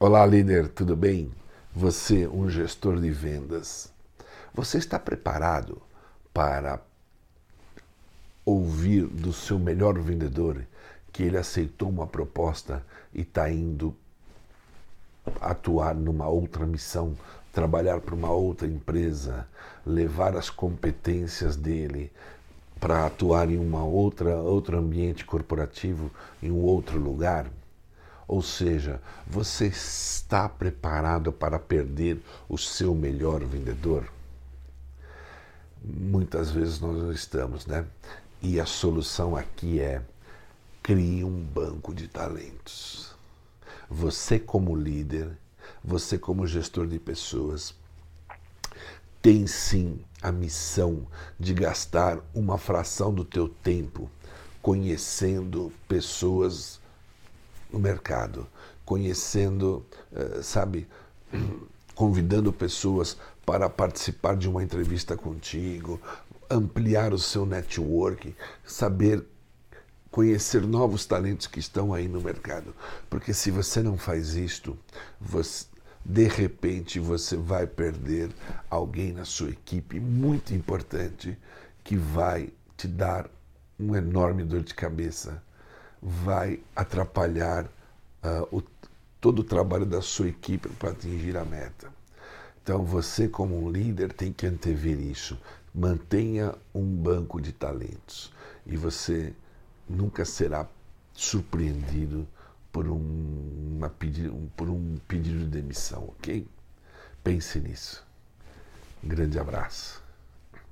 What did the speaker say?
Olá, líder, tudo bem? Você, um gestor de vendas, você está preparado para ouvir do seu melhor vendedor que ele aceitou uma proposta e está indo atuar numa outra missão, trabalhar para uma outra empresa, levar as competências dele para atuar em uma outra outro ambiente corporativo, em um outro lugar? Ou seja, você está preparado para perder o seu melhor vendedor? Muitas vezes nós não estamos, né? E a solução aqui é crie um banco de talentos. Você como líder, você como gestor de pessoas, tem sim a missão de gastar uma fração do teu tempo conhecendo pessoas no mercado, conhecendo, eh, sabe, convidando pessoas para participar de uma entrevista contigo, ampliar o seu network, saber conhecer novos talentos que estão aí no mercado. Porque se você não faz isto, você, de repente você vai perder alguém na sua equipe muito importante que vai te dar um enorme dor de cabeça vai atrapalhar uh, o, todo o trabalho da sua equipe para atingir a meta. Então você, como um líder, tem que antever isso. Mantenha um banco de talentos e você nunca será surpreendido por um, pedido, por um pedido de demissão, ok? Pense nisso. Um grande abraço.